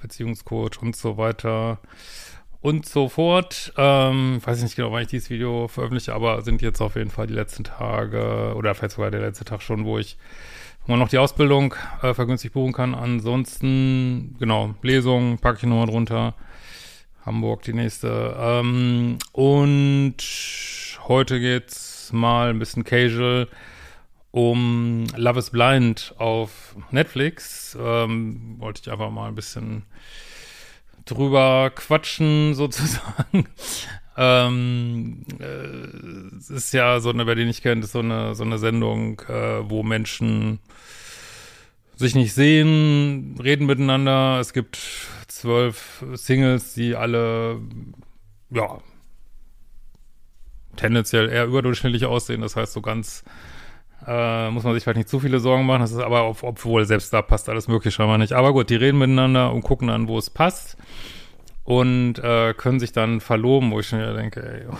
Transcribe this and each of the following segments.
Beziehungscoach und so weiter und so fort. Ähm, weiß ich nicht genau, wann ich dieses Video veröffentliche, aber sind jetzt auf jeden Fall die letzten Tage oder vielleicht sogar der letzte Tag schon, wo ich wo man noch die Ausbildung äh, vergünstigt buchen kann. Ansonsten, genau, Lesung packe ich nochmal drunter. Hamburg die nächste. Ähm, und heute geht's mal ein bisschen casual um Love is Blind auf Netflix. Ähm, wollte ich einfach mal ein bisschen drüber quatschen, sozusagen. ähm, äh, es ist ja so eine, wer die nicht kennt, ist so eine, so eine Sendung, äh, wo Menschen sich nicht sehen, reden miteinander. Es gibt zwölf Singles, die alle, ja, tendenziell eher überdurchschnittlich aussehen. Das heißt, so ganz äh, muss man sich vielleicht nicht zu viele Sorgen machen. Das ist aber, auf, obwohl selbst da passt alles möglich scheinbar nicht. Aber gut, die reden miteinander und gucken dann, wo es passt. Und äh, können sich dann verloben, wo ich schon wieder denke, ey, oh,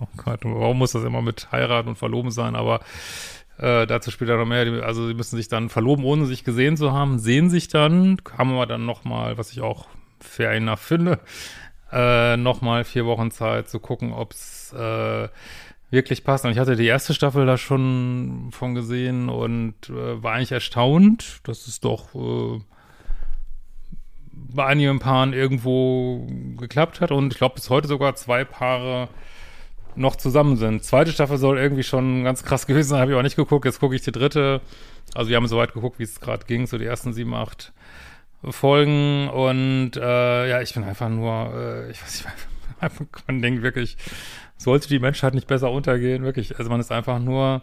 oh Gott, warum muss das immer mit heiraten und verloben sein? Aber äh, dazu später noch mehr. Also sie müssen sich dann verloben, ohne sich gesehen zu haben, sehen sich dann, haben aber dann nochmal, was ich auch fair enough finde, äh, nochmal vier Wochen Zeit zu gucken, ob es äh, wirklich passt. Und ich hatte die erste Staffel da schon von gesehen und äh, war eigentlich erstaunt, dass es doch äh, bei einigen Paaren irgendwo geklappt hat und ich glaube bis heute sogar zwei Paare noch zusammen sind. Zweite Staffel soll irgendwie schon ganz krass gewesen sein, habe ich auch nicht geguckt. Jetzt gucke ich die dritte. Also wir haben so weit geguckt, wie es gerade ging, so die ersten sieben, acht Folgen und äh, ja, ich bin einfach nur, äh, ich weiß nicht, man denkt wirklich, sollte die Menschheit nicht besser untergehen, wirklich. Also man ist einfach nur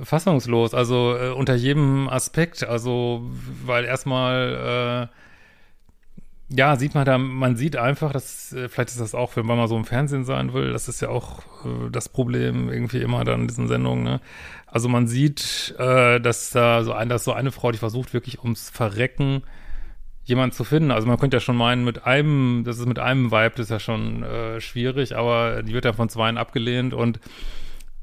fassungslos, also äh, unter jedem Aspekt, also weil erstmal äh, ja, sieht man da, man sieht einfach, dass, äh, vielleicht ist das auch, wenn man mal so im Fernsehen sein will, das ist ja auch äh, das Problem irgendwie immer dann in diesen Sendungen, ne? Also man sieht, äh, dass da so ein, dass so eine Frau, die versucht wirklich ums Verrecken jemand zu finden. Also man könnte ja schon meinen, mit einem, das ist mit einem Vibe, das ist ja schon äh, schwierig, aber die wird ja von zweien abgelehnt und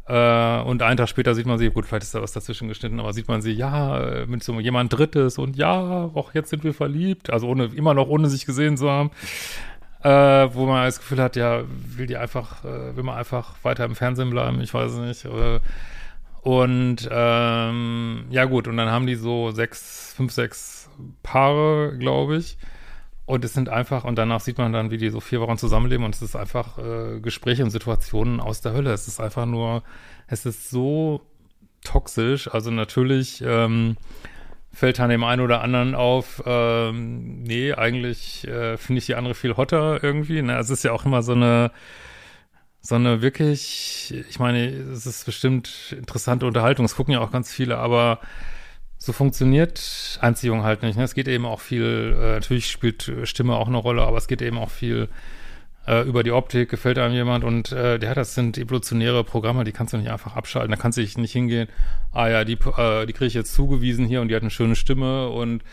äh, und einen Tag später sieht man sie, gut, vielleicht ist da was dazwischen geschnitten, aber sieht man sie, ja, mit so jemand Drittes und ja, auch jetzt sind wir verliebt, also ohne, immer noch ohne sich gesehen zu haben. Äh, wo man das Gefühl hat, ja, will die einfach, äh, will man einfach weiter im Fernsehen bleiben, ich weiß nicht. Äh, und ähm, ja gut, und dann haben die so sechs, fünf, sechs Paare, glaube ich. Und es sind einfach, und danach sieht man dann, wie die so vier Wochen zusammenleben und es ist einfach äh, Gespräche und Situationen aus der Hölle. Es ist einfach nur, es ist so toxisch. Also natürlich ähm, fällt dann dem einen oder anderen auf, ähm, nee, eigentlich äh, finde ich die andere viel hotter irgendwie. Ne? Es ist ja auch immer so eine, so eine wirklich, ich meine, es ist bestimmt interessante Unterhaltung. Es gucken ja auch ganz viele, aber so funktioniert Anziehung halt nicht. Ne? Es geht eben auch viel, äh, natürlich spielt Stimme auch eine Rolle, aber es geht eben auch viel äh, über die Optik, gefällt einem jemand und äh, ja, das sind evolutionäre Programme, die kannst du nicht einfach abschalten. Da kannst du nicht hingehen, ah ja, die, äh, die kriege ich jetzt zugewiesen hier und die hat eine schöne Stimme und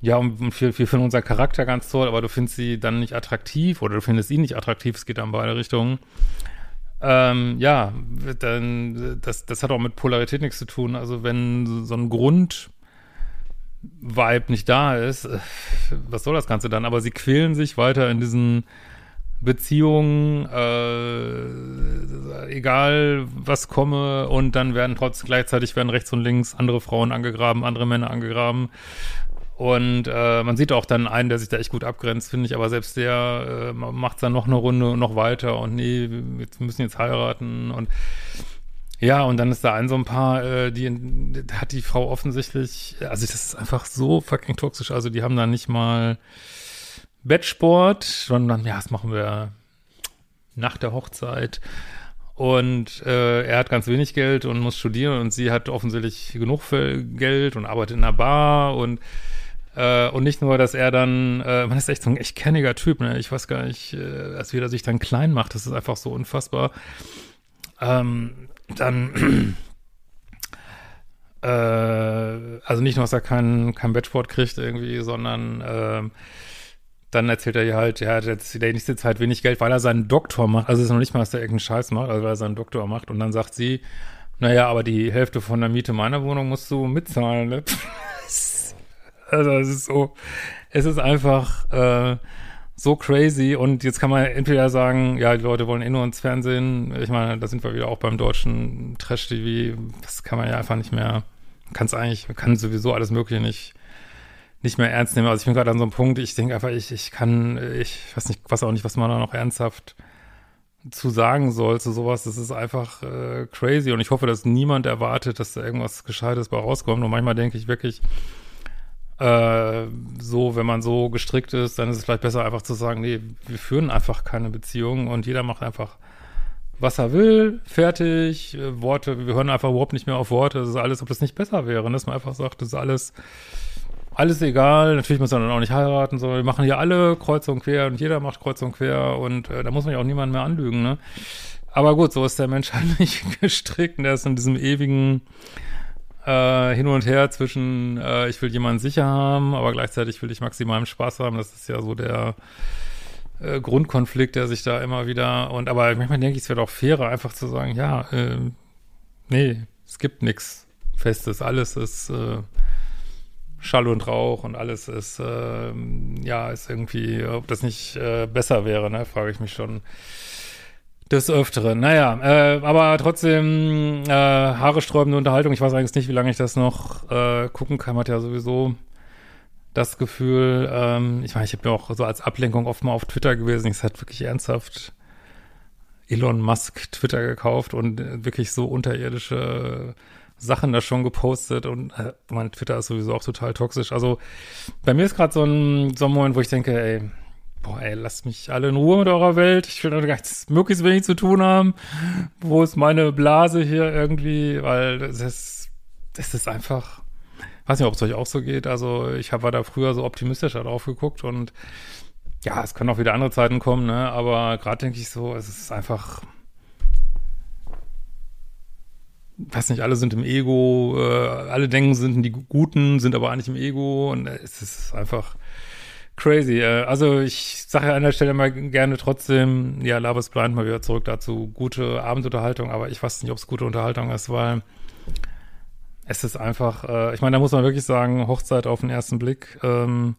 ja, und wir, wir finden unser Charakter ganz toll, aber du findest sie dann nicht attraktiv oder du findest ihn nicht attraktiv, es geht dann beide Richtungen. Ähm, ja, dann, das, das hat auch mit Polarität nichts zu tun. Also wenn so ein Grund Vibe nicht da ist, äh, was soll das Ganze dann? Aber sie quälen sich weiter in diesen Beziehungen, äh, egal was komme, und dann werden trotz gleichzeitig werden rechts und links andere Frauen angegraben, andere Männer angegraben. Und äh, man sieht auch dann einen, der sich da echt gut abgrenzt, finde ich, aber selbst der äh, macht dann noch eine Runde und noch weiter und nee, wir müssen jetzt heiraten und ja, und dann ist da ein so ein paar, äh, die hat die Frau offensichtlich, also das ist einfach so fucking toxisch. Also die haben da nicht mal Bettsport, sondern ja, das machen wir nach der Hochzeit. Und äh, er hat ganz wenig Geld und muss studieren und sie hat offensichtlich genug Geld und arbeitet in einer Bar und äh, und nicht nur, dass er dann, äh, man ist echt so ein echt kenniger Typ, ne? Ich weiß gar nicht, äh, als wie er sich dann klein macht, das ist einfach so unfassbar. Ähm, dann, äh, also nicht nur, dass er keinen kein Bettsport kriegt irgendwie, sondern äh, dann erzählt er ihr halt, ja, jetzt der nächste Zeit wenig Geld, weil er seinen Doktor macht. Also es ist noch nicht mal, dass er irgendeinen Scheiß macht, also weil er seinen Doktor macht. Und dann sagt sie, naja, aber die Hälfte von der Miete meiner Wohnung musst du mitzahlen. Ne? also es ist so, es ist einfach äh, so crazy. Und jetzt kann man entweder sagen, ja, die Leute wollen eh nur ins Fernsehen. Ich meine, da sind wir wieder auch beim deutschen Trash-TV. Das kann man ja einfach nicht mehr, kann es eigentlich, kann sowieso alles Mögliche nicht nicht mehr ernst nehmen. Also ich bin gerade an so einem Punkt, ich denke einfach, ich, ich kann, ich weiß nicht, was auch nicht, was man da noch ernsthaft zu sagen soll zu sowas. Das ist einfach äh, crazy und ich hoffe, dass niemand erwartet, dass da irgendwas Gescheites bei rauskommt. Und manchmal denke ich wirklich, äh, so, wenn man so gestrickt ist, dann ist es vielleicht besser einfach zu sagen, nee, wir führen einfach keine Beziehung und jeder macht einfach was er will, fertig, äh, Worte, wir hören einfach überhaupt nicht mehr auf Worte, das ist alles, ob das nicht besser wäre, dass man einfach sagt, das ist alles alles egal, natürlich muss man dann auch nicht heiraten, sondern wir machen hier alle kreuz und quer und jeder macht kreuz und quer und äh, da muss man ja auch niemanden mehr anlügen, ne? Aber gut, so ist der Mensch halt nicht gestrickt und der ist in diesem ewigen äh, Hin und Her zwischen äh, ich will jemanden sicher haben, aber gleichzeitig will ich maximalen Spaß haben. Das ist ja so der äh, Grundkonflikt, der sich da immer wieder und aber manchmal denke ich, es wäre doch fairer, einfach zu sagen, ja, äh, nee, es gibt nichts Festes, alles ist äh, Schall und Rauch und alles ist, äh, ja, ist irgendwie, ob das nicht äh, besser wäre, ne, frage ich mich schon des Öfteren. Naja, äh, aber trotzdem äh, haaresträubende Unterhaltung. Ich weiß eigentlich nicht, wie lange ich das noch äh, gucken kann. Man hat ja sowieso das Gefühl, ähm, ich meine, ich habe ja auch so als Ablenkung oft mal auf Twitter gewesen. Ich hatte wirklich ernsthaft Elon Musk Twitter gekauft und äh, wirklich so unterirdische Sachen da schon gepostet und äh, mein Twitter ist sowieso auch total toxisch. Also bei mir ist gerade so ein, so ein Moment, wo ich denke, ey, boah, ey, lasst mich alle in Ruhe mit eurer Welt. Ich will nichts möglichst wenig zu tun haben. Wo ist meine Blase hier irgendwie? Weil das ist, das ist einfach, weiß nicht, ob es euch auch so geht. Also ich habe da früher so optimistischer drauf geguckt und ja, es können auch wieder andere Zeiten kommen, ne? Aber gerade denke ich so, es ist einfach weiß nicht, alle sind im Ego, äh, alle denken, sind die Guten, sind aber eigentlich im Ego und es ist einfach crazy. Äh, also ich sage an der Stelle mal gerne trotzdem, ja, Love is Blind mal wieder zurück dazu, gute Abendunterhaltung, aber ich weiß nicht, ob es gute Unterhaltung ist, weil es ist einfach, äh, ich meine, da muss man wirklich sagen, Hochzeit auf den ersten Blick. Ähm,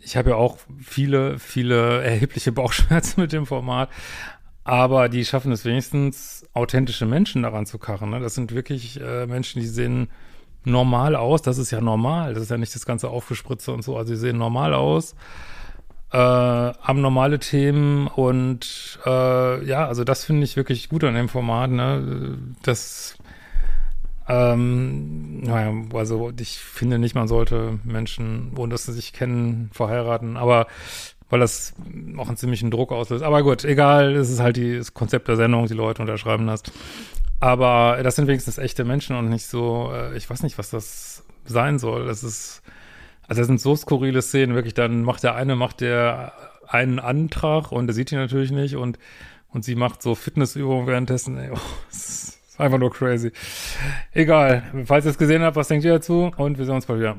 ich habe ja auch viele, viele erhebliche Bauchschmerzen mit dem Format, aber die schaffen es wenigstens, authentische Menschen daran zu karren. Ne? Das sind wirklich äh, Menschen, die sehen normal aus. Das ist ja normal. Das ist ja nicht das ganze Aufgespritze und so. Also sie sehen normal aus, äh, haben normale Themen und äh, ja, also das finde ich wirklich gut an dem Format. Ne? Das ähm, naja, also ich finde nicht, man sollte Menschen, ohne dass sie sich kennen, verheiraten. Aber weil das auch einen ziemlichen Druck auslöst. Aber gut, egal, es ist halt die, das Konzept der Sendung, die Leute unterschreiben das. Aber das sind wenigstens echte Menschen und nicht so, äh, ich weiß nicht, was das sein soll. Das ist, also das sind so skurrile Szenen, wirklich, dann macht der eine, macht der einen Antrag und der sieht ihn natürlich nicht und, und sie macht so Fitnessübungen währenddessen. Ey, oh, das ist einfach nur crazy. Egal, falls ihr es gesehen habt, was denkt ihr dazu? Und wir sehen uns bald wieder.